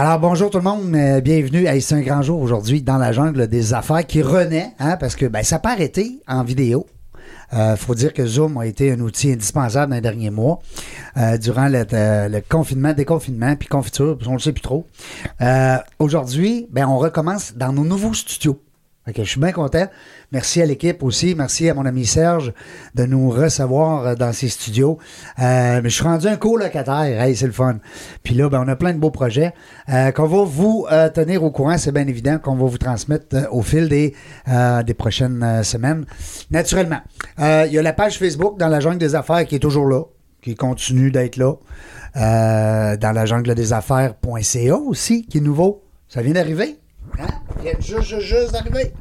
Alors bonjour tout le monde, euh, bienvenue. Hey, c'est un grand jour aujourd'hui dans la jungle des affaires qui renaît, hein, parce que ben, ça pas arrêté en vidéo. Il faut dire que Zoom a été un outil indispensable dans les derniers mois, euh, durant le, euh, le confinement, déconfinement, puis confiture, on ne le sait plus trop. Euh, Aujourd'hui, ben, on recommence dans nos nouveaux studios. Je suis bien content. Merci à l'équipe aussi. Merci à mon ami Serge de nous recevoir euh, dans ses studios. Euh, mais je suis rendu un colocataire. Hey, c'est le fun. Puis là, ben, on a plein de beaux projets euh, qu'on va vous euh, tenir au courant. C'est bien évident qu'on va vous transmettre au fil des, des prochaines semaines. Naturellement. Il y a la page Facebook dans la jungle des affaires qui est toujours là, qui continue d'être là. Dans la jungle des affaires.ca aussi, qui est nouveau. Ça vient d'arriver. Hein? Il vient juste, juste, juste d'arriver.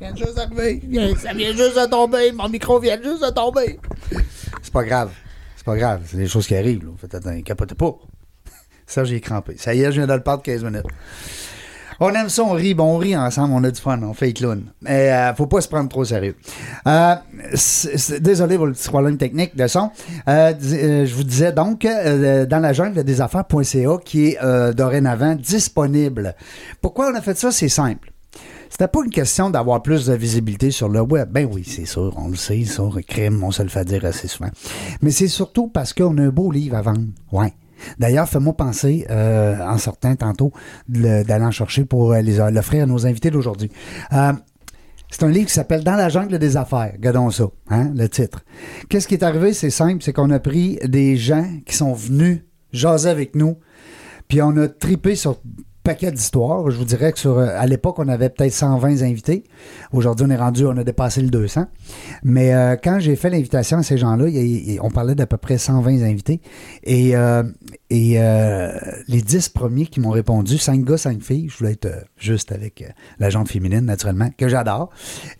Vient juste Ça vient juste de tomber. Mon micro vient juste de tomber. C'est pas grave. C'est pas grave. C'est des choses qui arrivent. Là. Faites attention. Capotez pas. Ça, j'ai crampé. Ça y est, je viens de le perdre 15 minutes. On aime ça, on rit, bon, on rit ensemble, on a du fun, on fait clown. Mais euh, faut pas se prendre trop sérieux. Euh, désolé pour le petit problème technique de son. Euh, euh, je vous disais donc, dans la jungle des affaires.ca qui est dorénavant disponible. Pourquoi on a fait ça? C'est simple. C'était pas une question d'avoir plus de visibilité sur le web. Ben oui, c'est sûr, on le sait, ça, crime, on se le fait dire assez souvent. Mais c'est surtout parce qu'on a un beau livre à vendre. Ouais. D'ailleurs, fais-moi penser, euh, en sortant tantôt, d'aller en chercher pour euh, les- l'offrir à nos invités d'aujourd'hui. Euh, c'est un livre qui s'appelle Dans la jungle des affaires. Regardons ça, hein, le titre. Qu'est-ce qui est arrivé? C'est simple, c'est qu'on a pris des gens qui sont venus jaser avec nous, puis on a tripé sur paquet d'histoires. Je vous dirais que sur, euh, à l'époque, on avait peut-être 120 invités. Aujourd'hui, on est rendu, on a dépassé le 200. Mais euh, quand j'ai fait l'invitation à ces gens-là, on parlait d'à peu près 120 invités. Et, euh, les 10 premiers qui m'ont répondu, 5 gars, 5 filles, je voulais être juste avec la jante féminine, naturellement, que j'adore.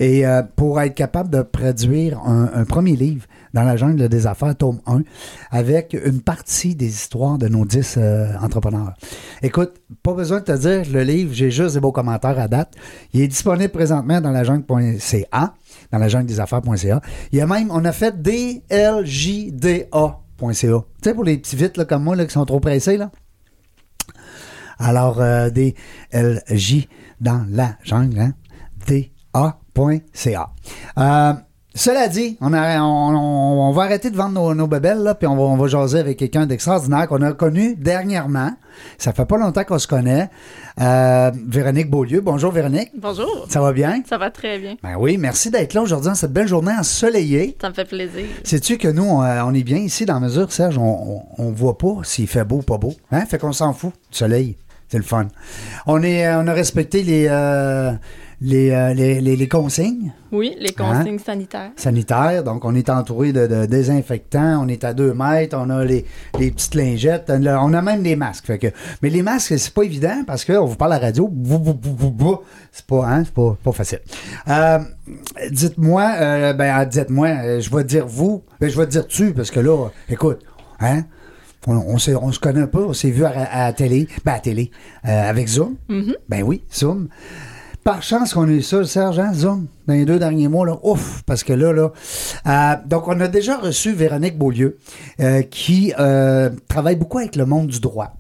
Et pour être capable de produire un, un premier livre dans la jungle des affaires, tome 1, avec une partie des histoires de nos 10 euh, entrepreneurs. Écoute, pas besoin de te dire le livre, j'ai juste des beaux commentaires à date. Il est disponible présentement dans la jungle.ca, dans la jungle des affaires.ca. Il y a même, on a fait dljda.ca. Tu sais, pour les petits vites comme moi là, qui sont trop pressés, là. Alors, euh, des LJ dans la jungle, hein? DA.ca. Euh, cela dit, on, a- on, on- on va arrêter de vendre nos, nos là, puis on va, on va jaser avec quelqu'un d'extraordinaire qu'on a connu dernièrement. Ça fait pas longtemps qu'on se connaît. Euh, Véronique Beaulieu. Bonjour, Véronique. Bonjour. Ça va bien? Ça va très bien. Ben oui, merci d'être là aujourd'hui, en cette belle journée ensoleillée. Ça me fait plaisir. Sais-tu que nous, on, euh, est bien ici dans la mesure, Serge, on, on, voit pas s'il fait beau ou pas beau. Hein? Fait qu'on s'en fout du soleil. C'est le fun. On, est, euh, on a respecté les, euh, les, euh, les, les- les consignes Oui, les Hein? consignes sanitaires. sanitaires. Donc, on est entouré de, de désinfectants. On est à deux mètres. On a les, les petites lingettes. On a même des masques. Fait que, mais les masques, c'est pas évident parce qu'on vous parle à la radio. C'est pas, hein, c'est pas, pas facile. Euh, dites-moi, euh, ben, dites-moi, euh, je vais dire vous, ben, je vais dire tu parce que là, écoute, hein, on, on, se connaît pas, on s'est vu à, à la télé, ben à la télé, avec Zoom. Ben oui, Zoom. Par chance qu'on eu ça, Serge, hein, Zoom, dans les deux derniers mois, là, ouf, parce que là, là. euh, donc, on a déjà reçu Véronique Beaulieu, euh, qui euh, travaille beaucoup avec le monde du droit.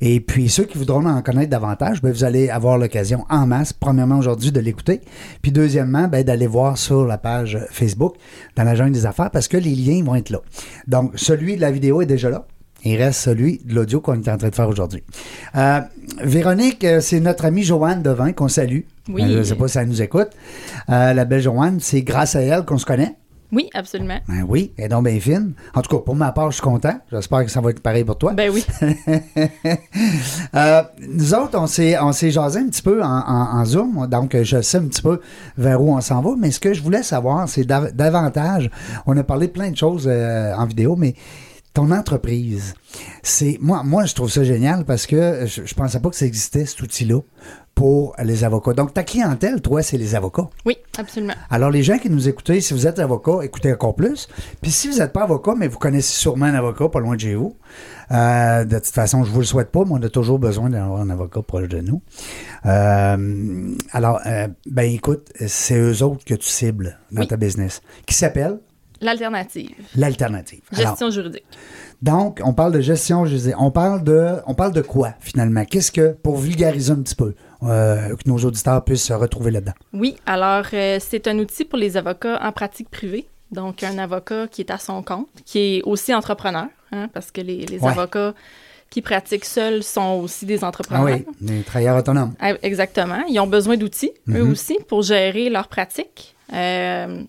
Et puis, ceux qui voudront en connaître davantage, ben, vous allez avoir l'occasion en masse, premièrement aujourd'hui, de l'écouter. Puis, deuxièmement, ben, d'aller voir sur la page Facebook, dans la jungle des affaires, parce que les liens vont être là. Donc, celui de la vidéo est déjà là. Il reste celui de l'audio qu'on est en train de faire aujourd'hui. Euh, Véronique, euh, c'est notre amie Joanne Devin qu'on salue. Oui. Euh, Je ne sais pas si elle nous écoute. Euh, la belle Joanne, c'est grâce à elle qu'on se connaît. Oui, absolument. Ben oui, elle est donc bien fine. En tout cas, pour ma part, je suis content. J'espère que ça va être pareil pour toi. Ben oui. Euh, nous autres, on s'est, on s'est jasé un petit peu en, en- en Zoom, donc je sais un petit peu vers où on s'en va, mais ce que je voulais savoir, c'est dav- davantage, on a parlé de plein de choses euh, en vidéo, mais ton entreprise, c'est moi, moi je trouve ça génial parce que je, je pensais pas que ça existait cet outil-là pour les avocats. Donc ta clientèle, toi, c'est les avocats. Oui, absolument. Alors, les gens qui nous écoutez, si vous êtes avocat, écoutez encore plus. Puis si vous n'êtes pas avocat, mais vous connaissez sûrement un avocat pas loin de chez vous, euh, de toute façon, je vous le souhaite pas, mais on a toujours besoin d'avoir un avocat proche de nous. Euh, alors, euh, ben écoute, c'est eux autres que tu cibles dans Oui. ta business. Qui s'appelle? L'alternative. L'alternative. Alors, Gestion juridique. donc, on parle de gestion, disais, on parle de, on parle de quoi finalement? Qu'est-ce que, pour vulgariser un petit peu, euh, que nos auditeurs puissent se retrouver là-dedans? Oui, alors euh, c'est un outil pour les avocats en pratique privée. Donc, un avocat qui est à son compte, qui est aussi entrepreneur, hein, parce que les, les Ouais. avocats qui pratiquent seuls sont aussi des Ah entrepreneurs. oui, les travailleurs autonomes. Ah, Exactement. Ils ont besoin d'outils, eux Mhm. aussi, pour gérer leurs pratiques, euh,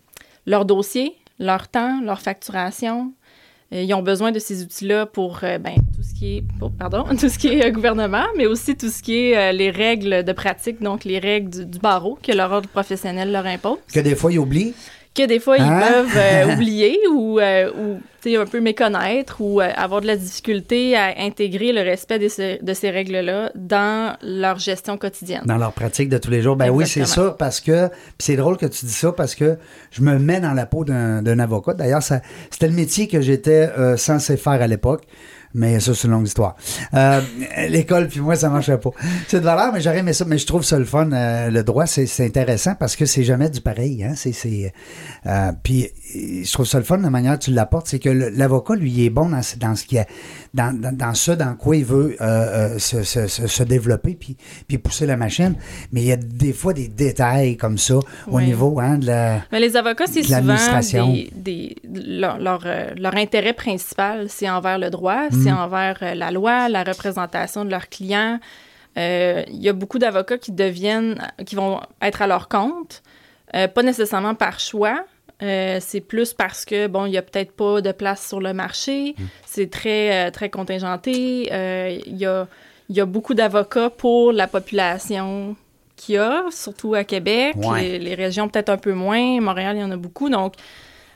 leurs dossiers, leur temps, leur facturation. Euh, Ils ont besoin de ces outils-là pour euh, ben, tout ce qui est pardon, tout ce qui est euh, gouvernement, mais aussi tout ce qui est les règles de pratique, donc les règles du, du barreau que leur ordre professionnel leur impose, Que des fois, ils oublient. Que des fois ils Hein? peuvent euh, oublier ou, euh, ou un peu méconnaître ou euh, avoir de la difficulté à intégrer le respect de ces, de ces règles-là dans leur gestion quotidienne. dans leur pratique de tous les jours. Ben oui, c'est ça, parce que. C'est drôle que tu dis ça parce que je me mets dans la peau d'un avocat. D'ailleurs, ça- c'était le métier que j'étais censé faire à l'époque. Mais ça, c'est une longue histoire. Euh, L'école, puis moi, ça marchait pas. C'est de valeur, mais j'aurais aimé ça. Mais je trouve ça le fun. euh, le droit, c'est intéressant parce que c'est jamais du pareil. Hein? C'est, euh, puis euh, je trouve ça le fun, la manière dont tu l'apportes. C'est que l'avocat, lui, il est bon dans, dans ce qui a, dans, dans, dans ce dans quoi il veut euh, euh, se, se, se, se développer puis, puis pousser la machine. Mais il y a des fois des détails comme ça au Oui. niveau hein, de la. Mais les avocats, c'est De souvent des, des- leur, leur, euh, leur intérêt principal, c'est envers le droit, c'est Mm. envers la loi, la représentation de leurs clients. Euh, Il y a beaucoup d'avocats qui deviennent, qui vont être à leur compte, euh, pas nécessairement par choix. Euh, c'est plus parce que bon, il y a peut-être pas de place sur le marché. Mm. C'est très euh, très contingenté. Euh, Il y a y a beaucoup d'avocats pour la population qu'il y a, surtout à Québec. Ouais. Les, les régions peut-être un peu moins. Montréal, il y en a beaucoup. Donc,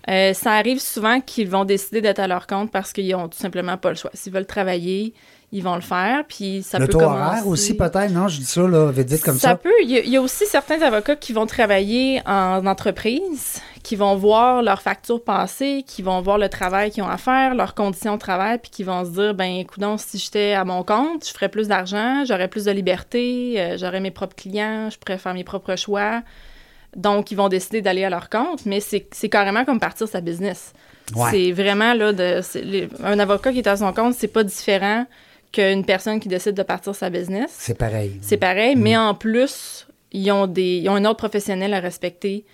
euh, ça arrive souvent qu'ils vont décider d'être à leur compte parce qu'ils ont tout simplement pas le choix. S'ils veulent travailler, ils vont le faire. Puis ça le peut taux commencer... horaire aussi, peut-être, non? Je dis ça, là, vite, vite comme ça. Ça peut. Il y, a, il y a aussi certains avocats qui vont travailler en entreprise, qui vont voir leurs factures passer, qui vont voir le travail qu'ils ont à faire, leurs conditions de travail, puis qui vont se dire, ben, écoute, si j'étais à mon compte, je ferais plus d'argent, j'aurais plus de liberté, euh, j'aurais mes propres clients, je pourrais faire mes propres choix. Donc, ils vont décider d'aller à leur compte, mais c'est carrément comme partir sa business. Ouais. C'est vraiment, là, de, c'est les- un avocat qui est à son compte, c'est pas différent qu'une personne qui décide de partir sa business. C'est pareil. C'est pareil, Mm. mais en plus, ils ont, des, ils ont un autre professionnel à respecter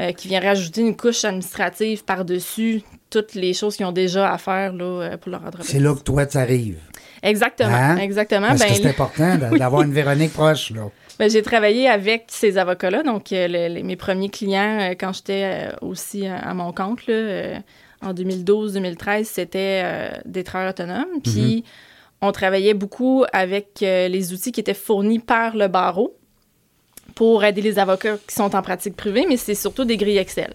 euh, qui vient rajouter une couche administrative par-dessus toutes les choses qu'ils ont déjà à faire là, euh, pour leur entreprise. C'est là que toi, tu arrives. Exactement, Hein? exactement. Parce Ben, que c'est important d'avoir une Véronique proche, là. ben, j'ai travaillé avec ces avocats-là, donc euh, les- mes premiers clients euh, quand j'étais aussi à, à mon compte là, en 2012-2013, c'était des travailleurs autonomes. Puis on travaillait beaucoup avec les outils qui étaient fournis par le barreau pour aider les avocats qui sont en pratique privée, mais c'est surtout des grilles Excel.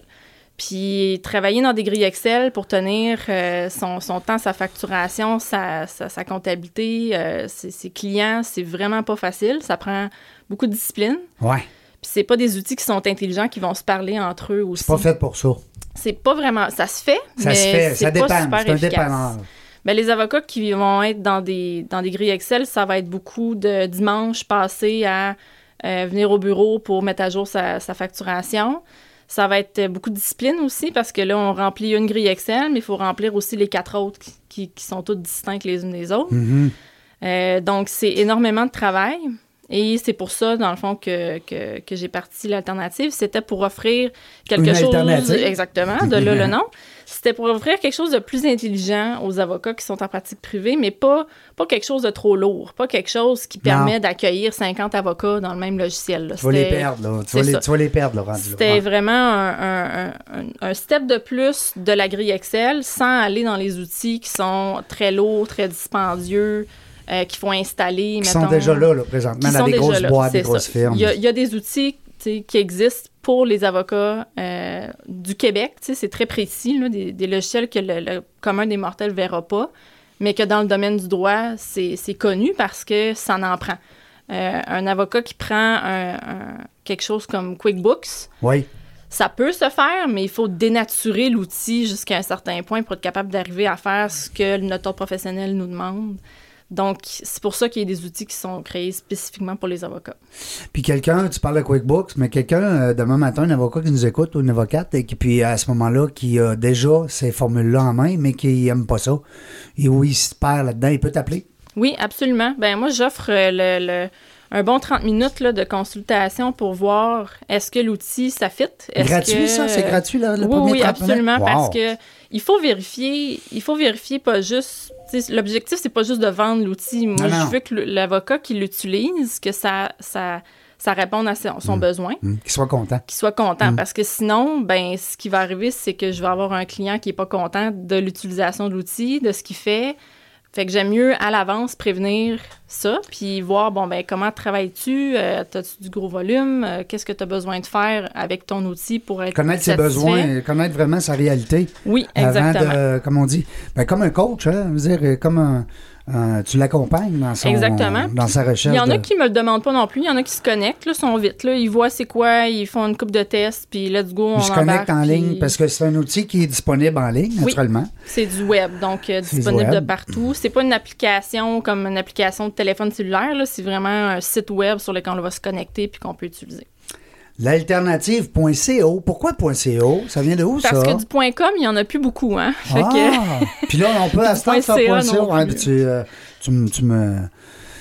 Puis travailler dans des grilles Excel pour tenir euh, son, son temps, sa facturation, sa, sa, sa comptabilité, euh, ses, ses clients, c'est vraiment pas facile. Ça prend beaucoup de discipline. Ouais. Puis c'est pas des outils qui sont intelligents, qui vont se parler entre eux aussi. C'est pas fait pour ça. C'est pas vraiment... Ça se fait, Ça mais se fait. Ça dépend. C'est un. Ben, les avocats qui vont être dans des, dans des grilles Excel, ça va être beaucoup de dimanches passés à euh, venir au bureau pour mettre à jour sa, sa facturation. Ça va être beaucoup de discipline aussi parce que là, on remplit une grille Excel, mais il faut remplir aussi les quatre autres qui, sont toutes distinctes les unes des autres. Mhm. Euh, donc, c'est énormément de travail. Et c'est pour ça, dans le fond, que, que, que j'ai parti l'alternative. C'était pour offrir quelque Une chose. Exactement, de là le nom. C'était pour offrir quelque chose de plus intelligent aux avocats qui sont en pratique privée, mais pas, pas quelque chose de trop lourd. Pas quelque chose qui permet d'accueillir 50 avocats dans le même logiciel. là. Tu vas les perdre, là. Tu c'est vas les, ça. tu vas les perdre, là, rendu là. C'était vraiment un, un- un- un step de plus de la grille Excel sans aller dans les outils qui sont très lourds, très dispendieux, euh, qu'il faut installer. Qui sont déjà là, là, présentement, dans sont des déjà grosses là, boîtes, des grosses ça. firmes. Il y, a, il y a des outils qui existent pour les avocats euh, du Québec. C'est très précis, là, des, des logiciels que le, le commun des mortels ne verra pas, mais que dans le domaine du droit, c'est c'est connu parce que ça en prend. Euh, un avocat qui prend un- un- quelque chose comme QuickBooks, Oui. ça peut se faire, mais il faut dénaturer l'outil jusqu'à un certain point pour être capable d'arriver à faire ce que notre ordre professionnel nous demande. Donc, c'est pour ça qu'il y a des outils qui sont créés spécifiquement pour les avocats. Puis quelqu'un, tu parles de QuickBooks, mais quelqu'un, euh, demain matin, un avocat qui nous écoute ou une avocate, et qui, puis à ce moment-là, qui a déjà ces formules-là en main, mais qui n'aime pas ça, et où il se perd là-dedans, il peut t'appeler? Oui, absolument. Ben moi, j'offre euh, le, un bon 30 minutes là, de consultation pour voir est-ce que l'outil, ça fit? Gratuit, ça? C'est gratuit, là, le oui, premier Oui, absolument, parce que il faut vérifier, il faut vérifier pas juste L'objectif, c'est pas juste de vendre l'outil. Moi, je veux que l'avocat qui l'utilise, que ça, ça, ça réponde à son, mm. besoin. Mm. Qu'il soit content. Qu'il soit content. Mm. Parce que sinon, ben, ce qui va arriver, c'est que je vais avoir un client qui n'est pas content de l'utilisation de l'outil, de ce qu'il fait. Fait que j'aime mieux à l'avance prévenir ça, puis voir, bon, ben comment travailles-tu? Euh, As-tu du gros volume? Euh, qu'est-ce que tu as besoin de faire avec ton outil pour être Connaître ses besoins, connaître vraiment sa réalité. Oui, exactement. Avant de, comme on dit, ben, comme un coach, hein, dire, comme un euh, tu l'accompagnes dans, son, dans sa recherche. Il y en a qui me le demandent pas non plus. Il y en a qui se connectent, là, sont vite. Là. Ils voient c'est quoi, ils font une coupe de tests, puis let's go, on Ils se connectent en ligne parce que c'est un outil qui est disponible en ligne, naturellement. c'est du web, donc euh, disponible de partout. C'est pas une application comme une application de téléphone cellulaire. C'est vraiment un site web sur lequel on va se connecter puis qu'on peut utiliser. L'alternative.co. Pourquoi .co? Ça vient de où, ça? Parce que du .com, il n'y en a plus beaucoup, hein? ah! Puis là, on peut à ce .co. Hein, tu, euh, tu, tu, me...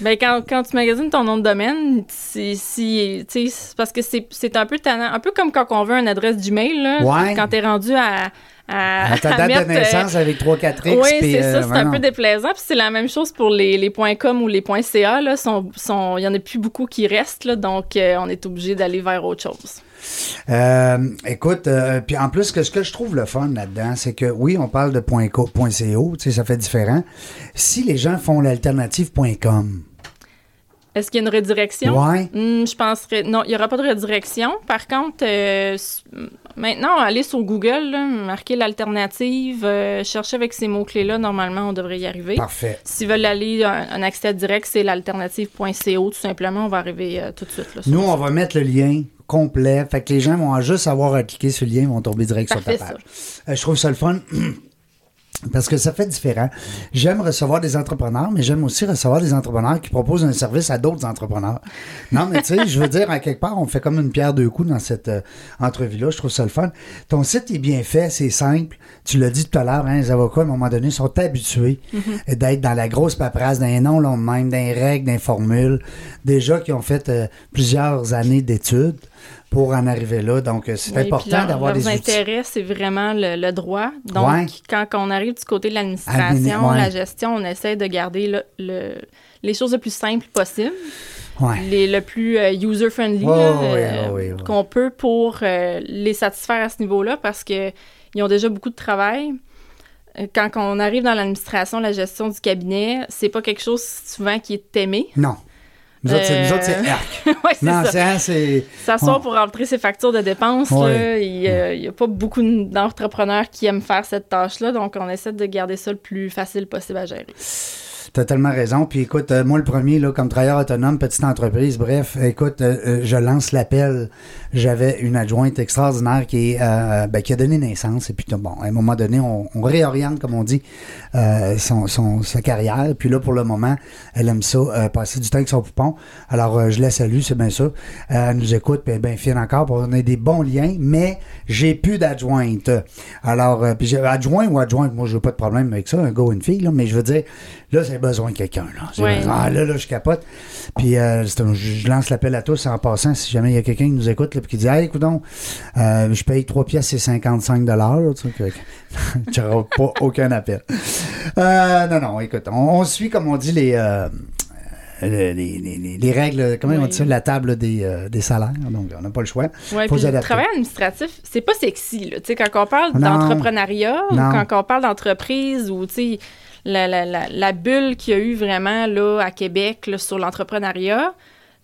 Ben, quand, quand, tu magasines ton nom de domaine, c'est parce que c'est un peu tannant. Un peu comme quand on veut une adresse Gmail, là, ouais. quand tu es rendu à à, ta date de naissance avec 3-4 X. Oui, c'est ça, c'est un peu déplaisant. Puis c'est la même chose pour les, les .com ou les .ca. Il sont, sont, y en a plus beaucoup qui restent, là, donc euh, on est obligé d'aller vers autre chose. Euh, écoute, euh, puis en plus, que ce que je trouve le fun là-dedans, c'est que oui, on parle de .co, .co ça fait différent. Si les gens font l'alternative.com, est-ce qu'il y a une redirection? Oui. Hmm, je penserais. Non, il n'y aura pas de redirection. Par contre, euh, maintenant, aller sur Google, marquer l'alternative, euh, chercher avec ces mots-clés-là, normalement, on devrait y arriver. Parfait. S'ils veulent aller un, accès direct, c'est l'alternative.co, tout simplement. On va arriver euh, tout de suite. Nous, on va mettre le lien complet. Fait que les gens vont juste avoir à cliquer sur le lien, vont tomber direct sur ta page. je trouve ça le fun. Parce que ça fait différent. J'aime recevoir des entrepreneurs, mais j'aime aussi recevoir des entrepreneurs qui proposent un service à d'autres entrepreneurs. Non, mais tu sais, je veux dire, à quelque part, on fait comme une pierre deux coups dans cette euh, entrevue-là. Je trouve ça le fun. Ton site est bien fait, c'est simple. Tu l'as dit tout à l'heure, hein, les avocats, à un moment donné, sont habitués mm-hmm. d'être dans la grosse paperasse, d'un nom long de même, d'un règles, d'un formules. Déjà qui ont fait euh, plusieurs années d'études pour en arriver là. Donc, euh, c'est important d'avoir des outils. intérêt, c'est vraiment le, droit. Donc, quand on arrive du côté de l'administration, la gestion, on essaie de garder le, les choses le plus simples possible. Les, le plus euh, user-friendly euh, qu'on peut pour les satisfaire à ce niveau-là parce qu'ils ont déjà beaucoup de travail. Quand on arrive dans l'administration, la gestion du cabinet, c'est pas quelque chose souvent qui est aimé. Non. Nous autres, c'est, ouais, non, ça. c'est. S'asseoir pour rentrer ses factures de dépenses. il n'y a, pas beaucoup d'entrepreneurs qui aiment faire cette tâche-là, donc on essaie de garder ça le plus facile possible à gérer. T'as tellement raison. Puis écoute, euh, moi le premier, là, comme travailleur autonome, petite entreprise, bref, écoute, euh, euh, je lance l'appel. J'avais une adjointe extraordinaire qui, est, ben, qui a donné naissance. Et puis bon, à un moment donné, on, réoriente, comme on dit, son, son, sa carrière. Puis là, pour le moment, elle aime ça, passer du temps avec son poupon. Alors, je la salue, c'est bien ça. elle nous écoute, puis bien fine encore, pour donner des bons liens. Mais j'ai plus d'adjointe. Alors, puis j'ai adjoint ou adjointe, moi, je n'ai pas de problème avec ça, un gars ou une fille, là, mais je veux dire, là, c'est besoin de quelqu'un. Là. Ah, là, là, je capote. Puis euh, je lance l'appel à tous en passant, si jamais il y a quelqu'un qui nous écoute, là, puis qui dit Hey, écoute donc, euh, je paye 3 pièces et 55 dollars. Tu n'auras pas aucun appel. Euh, non, non, écoute, on, suit, comme on dit, les. Les, les, les, règles, comment on dit ça, la table des, des salaires. Donc, on n'a pas le choix. Le travail administratif, c'est pas sexy. Là. Quand on parle d'entrepreneuriat, ou quand on parle d'entreprise, ou la, la, la, la bulle qu'il y a eu vraiment là, à Québec sur l'entrepreneuriat,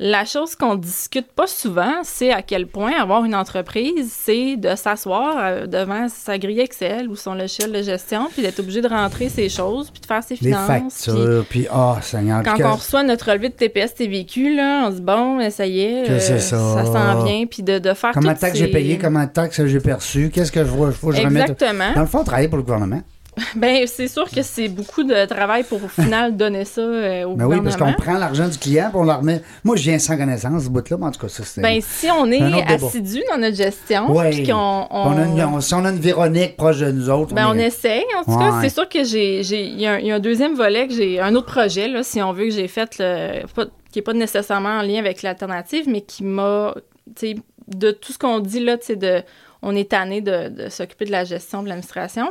la chose qu'on discute pas souvent, c'est à quel point avoir une entreprise, c'est de s'asseoir euh, devant sa grille Excel ou son logiciel de gestion, puis d'être obligé de rentrer ses choses, puis de faire ses finances. Les factures, puis, oh, Seigneur. Quand on reçoit notre relevé de TPS TVQ, là, on se dit, bon, ben, ça y est, euh, ça, ça s'en vient, puis de, de faire Comment de taxes j'ai payé, comment de taxes j'ai perçu, qu'est-ce que je vois, faut que je Exactement. Dans le fond, travailler pour le gouvernement. Ben, c'est sûr que c'est beaucoup de travail pour au final donner ça euh, au Ben oui, parce qu'on prend l'argent du client puis on le remet. Moi, je viens sans connaissance, ce bout-là, mais en tout cas, ça, c'est. Ben, si on est assidu dans notre gestion, Ouais. puis qu'on on, On on- si on a une Véronique proche de nous autres, ben, on est- essaye. En tout cas, c'est sûr que j'ai, il y, a un- il y a un deuxième volet que j'ai, un autre projet, là, si on veut, que j'ai fait, le- pas- qui n'est pas nécessairement en lien avec l'alternative, mais qui m'a, tu sais, de tout ce qu'on dit là, tu sais, de, on est tanné de, de s'occuper de la gestion de l'administration.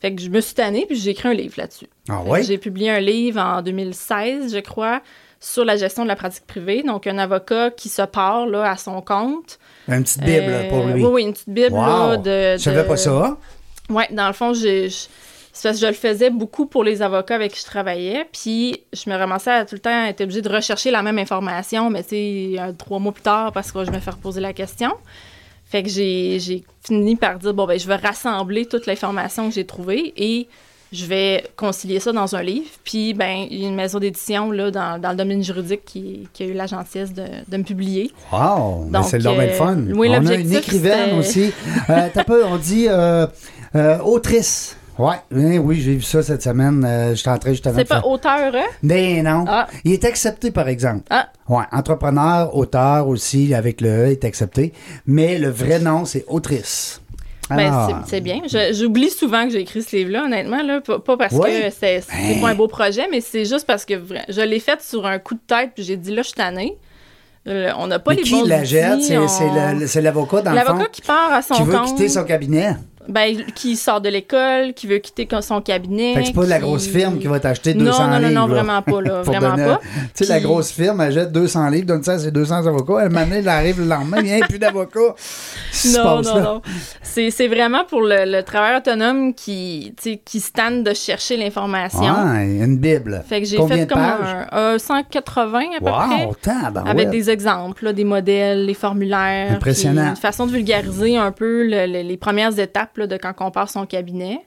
Fait que je me suis tannée, puis j'ai écrit un livre là-dessus. Ah ouais? J'ai publié un livre en 2016, je crois, sur la gestion de la pratique privée. Donc, un avocat qui se part là, à son compte. Une petite Bible Euh, pour lui. Oui, oui, une petite Bible Wow. là, de, Je savais de- pas ça. Oui, dans le fond, j'ai- je, c'est parce que je le faisais beaucoup pour les avocats avec qui je travaillais. Puis, je me ramassais à tout le temps être obligée de rechercher la même information, mais tu sais, euh, trois mois plus tard, parce que je me fais reposer la question. Fait que j'ai fini par dire, bon, ben, je vais rassembler toute l'information que j'ai trouvée et je vais concilier ça dans un livre. Puis, ben, il y a une maison d'édition, là, dans, dans le domaine juridique qui, qui a eu la gentillesse de, de me publier. Wow! Donc, c'est le domaine euh, fun. oui, on a une écrivaine aussi. Euh, peu, on dit euh, euh, autrice. Ouais, oui, oui, j'ai vu ça cette semaine. Euh, J'étais en train justement C'est faire. pas auteur, hein? Mais non. Ah. Il est accepté, par exemple. Ah. Ouais, entrepreneur, auteur aussi, avec le E est accepté. Mais le vrai nom, c'est autrice. Ben, Ah. c'est- c'est bien. Je- J'oublie souvent que j'ai écrit ce livre-là, honnêtement. Là. Pas, pas parce que c'est Ben. pas un beau projet, mais c'est juste parce que je l'ai fait sur un coup de tête, puis j'ai dit là, je suis tannée. Euh, on n'a pas Mais les qui bons la jette? on- c'est l'avocat, dans le fond, L'avocat qui part à son qui veut compte, quitter son cabinet. Ben, qui sort de l'école, qui veut quitter son cabinet. Fait que c'est pas la grosse firme qui va t'acheter Non, 200 non, non, livres. non, là. vraiment pas, là, vraiment donner- pas. Tu sais, la grosse firme, elle jette 200 livres, donne ça à ses 200 avocats. Elle m'amène, elle arrive le lendemain, il n'y a plus d'avocats. Non, non, là? non. C'est c'est vraiment pour le, le travailleur autonome qui, qui se tanne de chercher l'information. Ouais, une Bible. Fait que j'ai Combien fait comme un, un 180 à peu près. Wow, tabarouette. Avec des exemples, là, des modèles, les formulaires. Impressionnant. Une façon de vulgariser un peu le- le- les premières étapes là, de quand on part son cabinet.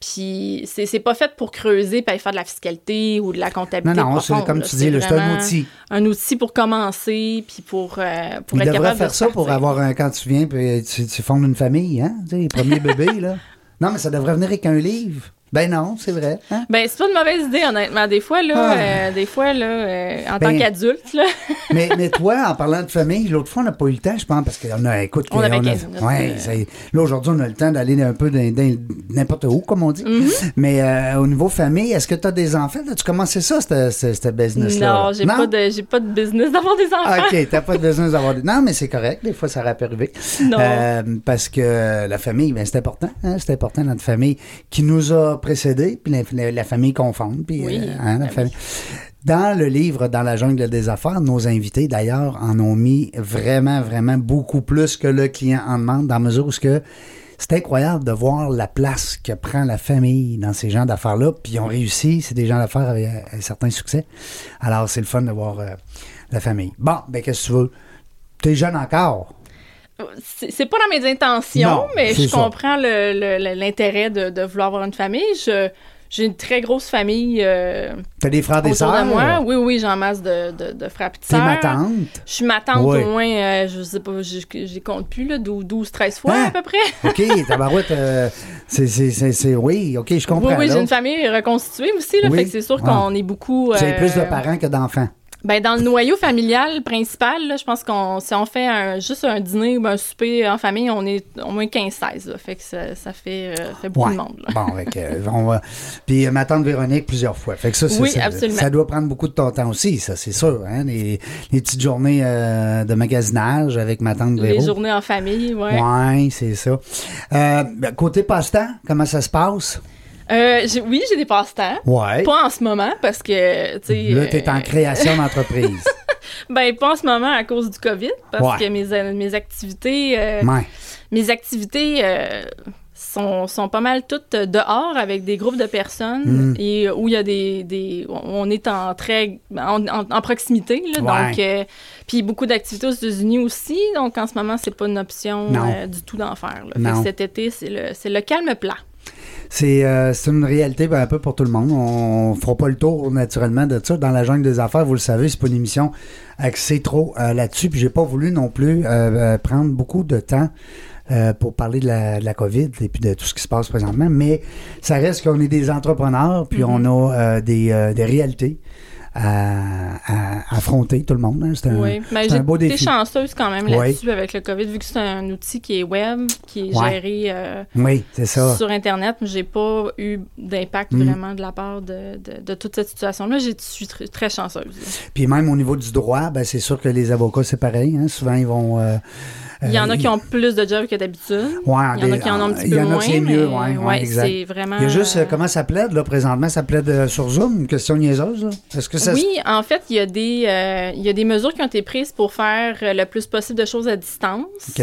Puis c'est c'est pas fait pour creuser puis faire de la fiscalité ou de la Non, comptabilité. non, c'est profonde, comme là. tu dis, c'est un outil. Un outil pour commencer puis pour, euh, pour Il être capable faire de ça pour avoir un, quand tu viens, puis tu, tu fondes une famille, hein? Tu sais, les premiers bébés, là. Non, mais ça devrait venir avec un livre. Ben non, c'est vrai. Hein? Ben, c'est pas une mauvaise idée, honnêtement. Des fois, là, Ah. euh, des fois, là, euh, en Ben, tant qu'adulte, là, mais, mais toi, en parlant de famille, l'autre fois, on n'a pas eu le temps, je pense, parce qu'on a, écoute, On avait a- 15 minutes, ouais, euh. là, aujourd'hui, on a le temps d'aller un peu n'importe où, comme on dit. Mm-hmm. Mais euh, au niveau famille, est-ce que tu as des enfants? As-tu commencé ça, ce ce business-là? non, j'ai pas, de, j'ai pas de business d'avoir des enfants. OK, t'as pas de besoin d'avoir des... Non, mais c'est correct. Des fois, ça aurait pu arriver. Non. Parce que la famille, ben, c'est important. Hein? C'est important, notre famille qui nous a précédés, puis la, famille qu'on fonde. Puis, Oui, euh, hein, la ben famille. Dans le livre Dans la jungle des affaires, nos invités, d'ailleurs, en ont mis vraiment, vraiment beaucoup plus que le client en demande, dans la mesure où que c'est incroyable de voir la place que prend la famille dans ces gens d'affaires-là. Puis ils ont réussi. C'est des gens d'affaires avec un certain succès. Alors, c'est le fun de voir euh, la famille. Bon, ben, qu'est-ce que tu veux? T'es jeune encore. C'est pas dans mes intentions, Non, mais je ça. comprends l'intérêt de, de vouloir avoir une famille. Je- J'ai une très grosse famille euh, T'as des frères, des sœurs? moi. Oui, oui, j'en masse de, de, de frères et T'es ma tante? Je suis ma tante Oui. au moins, euh, je sais pas, je compte plus, là, 12, 13 fois Hein? à peu près. OK, tabarouette, euh, c'est, oui, OK, je comprends. oui, oui, j'ai une famille reconstituée aussi, là, Oui. fait que c'est sûr Ah. qu'on est beaucoup... C'est euh, plus de parents que d'enfants. Ben, dans le noyau familial principal, là, je pense qu'on si on fait un- juste un dîner ou un souper en famille, on est au moins 15-16. là. Fait que ça, ça fait, euh, fait beaucoup Ouais. de monde. là. Bon, avec, euh, on va... Puis euh, ma tante Véronique plusieurs fois. Fait que ça, Oui, ça, doit prendre beaucoup de ton temps aussi, ça, c'est sûr. Hein? Les, les petites journées euh, de magasinage avec ma tante Les Véro. journées en famille, ouais. Ouais, c'est ça. Euh, ben, côté passe-temps, comment ça se passe? Euh, oui, j'ai des passe-temps. Ouais. Pas en ce moment, parce que, tu sais... Là, t'es en euh, création d'entreprise. Ben, pas en ce moment à cause du COVID, parce Ouais. que mes, euh, mes activités... euh, ouais. mes activités euh, sont, sont pas mal toutes dehors avec des groupes de personnes Mm. et où il y a des, des on est en très en, en- en proximité là, Ouais. donc euh, puis beaucoup d'activités aux États-Unis aussi donc en ce moment c'est pas une option euh, du tout d'en faire là. Fait que cet été c'est le c'est le calme plat C'est euh, c'est une réalité ben, un peu pour tout le monde. On fera pas le tour naturellement de ça. Dans la jungle des affaires, vous le savez, c'est pas une émission axée trop euh, là-dessus. Puis j'ai pas voulu non plus euh, euh, prendre beaucoup de temps euh, pour parler de la, de la COVID et puis de tout ce qui se passe présentement, mais ça reste qu'on est des entrepreneurs, puis on a euh, des, euh, des réalités à, à affronter, tout le monde. hein. C'est un, Oui, mais c'est un j'ai beau été défi. chanceuse quand même Oui. là-dessus avec le COVID, vu que c'est un outil qui est web, qui est Ouais. géré euh, Oui, c'est ça. sur Internet. J'ai pas eu d'impact Mm. vraiment de la part de, de, de toute cette situation-là. Je suis tr- très chanceuse. Puis même au niveau du droit, ben, c'est sûr que les avocats, c'est pareil. hein. Souvent, ils vont... euh, Il y en a qui ont plus de jobs que d'habitude. Ouais, Il y en a qui en ont un petit il y peu en a moins. que c'est mieux, mais, ouais, ouais, exact. c'est vraiment. Il y a juste, euh, comment ça plaide, là, présentement? Ça plaide euh, sur Zoom, une question niaiseuse, là? Est-ce que ça Oui, en fait, il y, a des, euh, il y a des mesures qui ont été prises pour faire le plus possible de choses à distance. OK.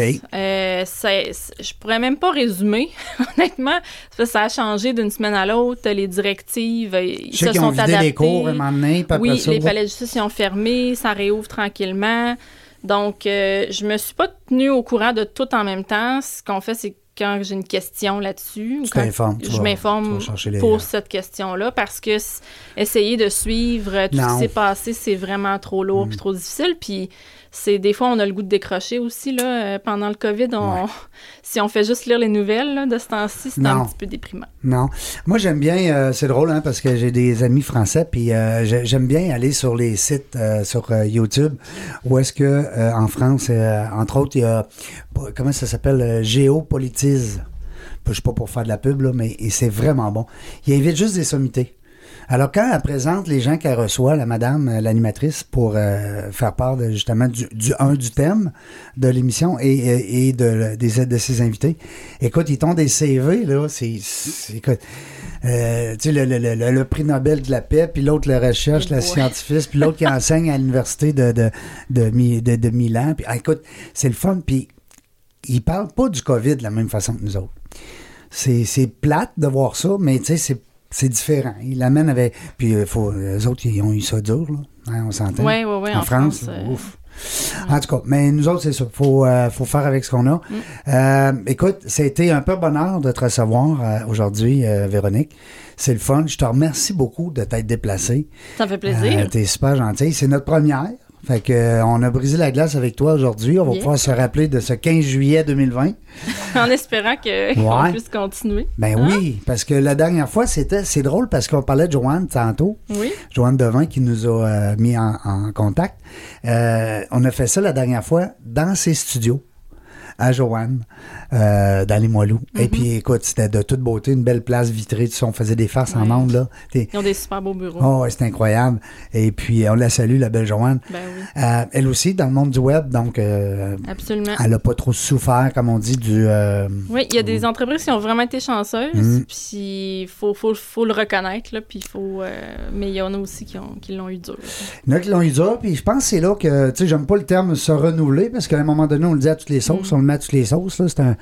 C'est- je pourrais même pas résumer, honnêtement. Ça, ça a changé d'une semaine à l'autre. Les directives, ils Je sais se sont ont vidé adaptés. les cours à un moment donné, Oui, ça, les palais de justice ils ont fermé, ça réouvre tranquillement. Donc, euh, je me suis pas tenue au courant de tout en même temps. Ce qu'on fait, c'est quand j'ai une question là-dessus, Tu quand tu je m'informe les- pour cette question-là, parce que essayer de suivre euh, tout ce Non. Mm. qui s'est passé, c'est vraiment trop lourd puis trop difficile. Puis c'est des fois, on a le goût de décrocher aussi. Là, euh, pendant le COVID, on, Ouais. si on fait juste lire les nouvelles là, de ce temps-ci, c'est un petit peu déprimant. Non. Moi, j'aime bien, euh, c'est drôle, hein, parce que j'ai des amis français, puis euh, j'ai- j'aime bien aller sur les sites euh, sur euh, YouTube, où est-ce que, euh, en France, euh, entre autres, il y a, comment ça s'appelle, euh, Géopolitise. Je suis pas pour faire de la pub, là, mais c'est vraiment bon. Il invite juste des sommités. Alors, quand elle présente les gens qu'elle reçoit, la madame, euh, l'animatrice, pour euh, faire part de, justement du, du un du thème de l'émission et, et, et de, des, de ses invités, écoute, ils t'ont des CV, là, c'est, écoute, euh, tu sais, le, le, le, le- le prix Nobel de la paix, puis l'autre le recherche, la ouais. scientifique, puis l'autre qui enseigne à l'université de, de, de, Mi- de, de Milan. Puis, ah, écoute, c'est le fun, puis ils parlent pas du COVID de la même façon que nous autres. C'est, plate de voir ça, mais tu sais, c'est, c'est différent. Ils l'amènent avec. Puis, euh, faut, les autres, ils ont eu ça dur, là. Hein, on s'entend. Oui, oui, oui. en, France, euh, ouf. En tout cas, mais nous autres, c'est ça. Faut, euh, faut faire avec ce qu'on a. Mm. Écoute, été un peu bonheur de te recevoir aujourd'hui, Véronique. C'est le fun. Je te remercie beaucoup de t'être déplacée. Ça me fait plaisir. T'es super gentille. C'est notre première. Fait que, euh, on a brisé la glace avec toi aujourd'hui. On va Yeah. pouvoir se rappeler de ce 15 juillet 2020. en espérant que- qu'on Ouais. puisse continuer. Ben Hein? oui, parce que la dernière fois, c'était c'est drôle parce qu'on parlait de Joanne tantôt. Oui. Joanne Devin qui nous a euh, mis en, en contact. Euh, on a fait ça la dernière fois dans ses studios à Joanne, euh, dans les Moilous. Et puis, écoute, c'était de toute beauté, une belle place vitrée. Tu sais, on faisait des farces en ondes, là. Ils ont des super beaux bureaux. Oh, c'était incroyable. Et puis, on la salue, la belle Joanne. Ben oui, Euh, elle aussi, dans le monde du web, donc, euh, absolument. elle n'a pas trop souffert, comme on dit, du... euh, Oui, il y a des entreprises qui ont vraiment été chanceuses, Mm. puis il faut, faut, faut le reconnaître, là, puis faut... mais il y en a aussi qui, ont, qui l'ont eu dur. Il y en a qui l'ont eu dur, puis je pense que c'est là que, tu sais, j'aime pas le terme se renouveler, parce qu'à un moment donné, on le dit à toutes les sauces, Mm. on toutes les sauces, là, c'est un...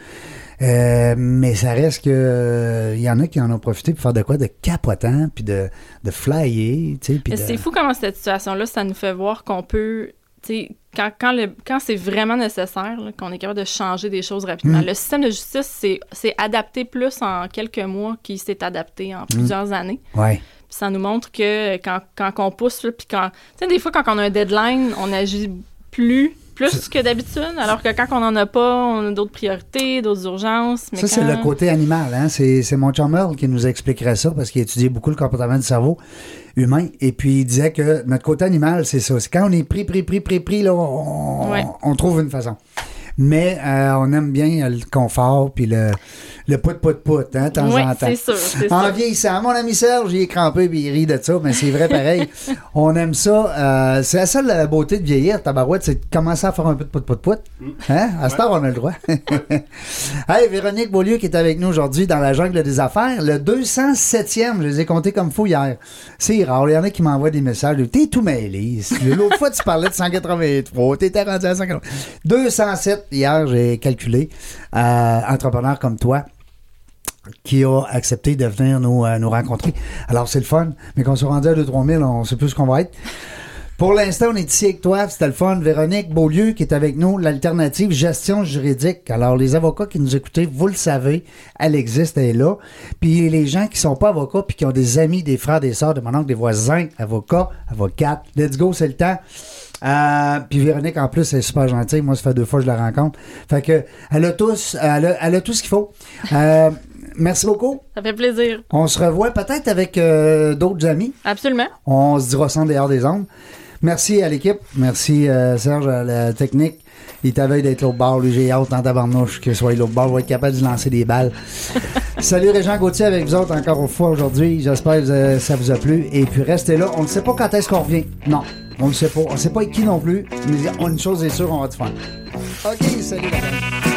euh, mais ça reste que euh, il y en a qui en ont profité pour faire de quoi de capotant puis de, de flyer tu sais puis Mais de- c'est fou comment cette situation-là, ça nous fait voir qu'on peut... tu Quand, quand, le- quand c'est vraiment nécessaire, là, qu'on est capable de changer des choses rapidement. Mm. Le système de justice c'est c'est adapté plus en quelques mois qu'il s'est adapté Mm. en plusieurs années. ouais Puis ça nous montre que quand, quand on pousse, là, puis quand. Tu sais, des fois, quand on a un deadline, on agit plus, plus que d'habitude, alors que quand on n'en a pas, on a d'autres priorités, d'autres urgences. Mais ça c'est le côté animal hein c'est c'est mon chum Earl qui nous expliquerait ça parce qu'il étudiait beaucoup le comportement du cerveau humain et puis il disait que notre côté animal c'est ça c'est quand on est pris pris pris pris pris là on, Ouais. on trouve une façon mais euh, on aime bien le confort puis le le pout pout pout hein, de temps Oui, en temps c'est sûr. En sûr. vieillissant, mon ami Serge, il est crampé puis il rit de ça, mais c'est vrai pareil. On aime ça. euh, c'est la seule beauté de vieillir, tabarouette, c'est de commencer à faire un peu de pout pout pout. Hein? À cette heure, on a le droit. hey, Véronique Beaulieu qui est avec nous aujourd'hui dans la jungle des affaires. Le 207e, je les ai comptés comme fou hier. C'est rare. Il y en a qui m'envoient des messages. T'es tout mêlé. L'autre fois, tu parlais de 183. T'étais rendu à 180. 207 hier, j'ai calculé. Euh, entrepreneur comme toi qui a accepté de venir nous, euh, nous rencontrer. Alors, c'est le fun, mais qu'on soit rendu à 2-3 000, on sait plus ce qu'on va être. Pour l'instant, on est ici avec toi. C'était le fun. Véronique Beaulieu qui est avec nous, l'alternative gestion juridique. Alors, les avocats qui nous écoutez, vous le savez, elle existe, elle est là. Puis les gens qui sont pas avocats puis qui ont des amis, des frères, des sœurs, de mon oncle, des voisins, avocats, avocates, let's go, c'est le temps. Euh, puis Véronique, en plus, elle est super gentille. Moi, ça fait deux fois que je la rencontre. Fait que, elle a, tous, elle a, elle a tout ce qu'il faut. Euh, merci beaucoup. Ça fait plaisir. On se revoit peut-être avec euh, d'autres amis. Absolument. On se dira sans dehors des ondes. Merci à l'équipe. Merci, euh, Serge, à la technique. Il t'avait d'être l'autre bord. Lui, j'ai hâte en tabarnouche que soit l'autre bord. va être capable de lancer des balles. Salut Régent Gauthier avec vous autres encore une fois aujourd'hui. J'espère que ça vous a plu. Et puis restez là. On ne sait pas quand est-ce qu'on revient. Non, on ne sait pas. On ne sait pas avec qui non plus. Mais une chose est sûre, on va te faire. OK, salut.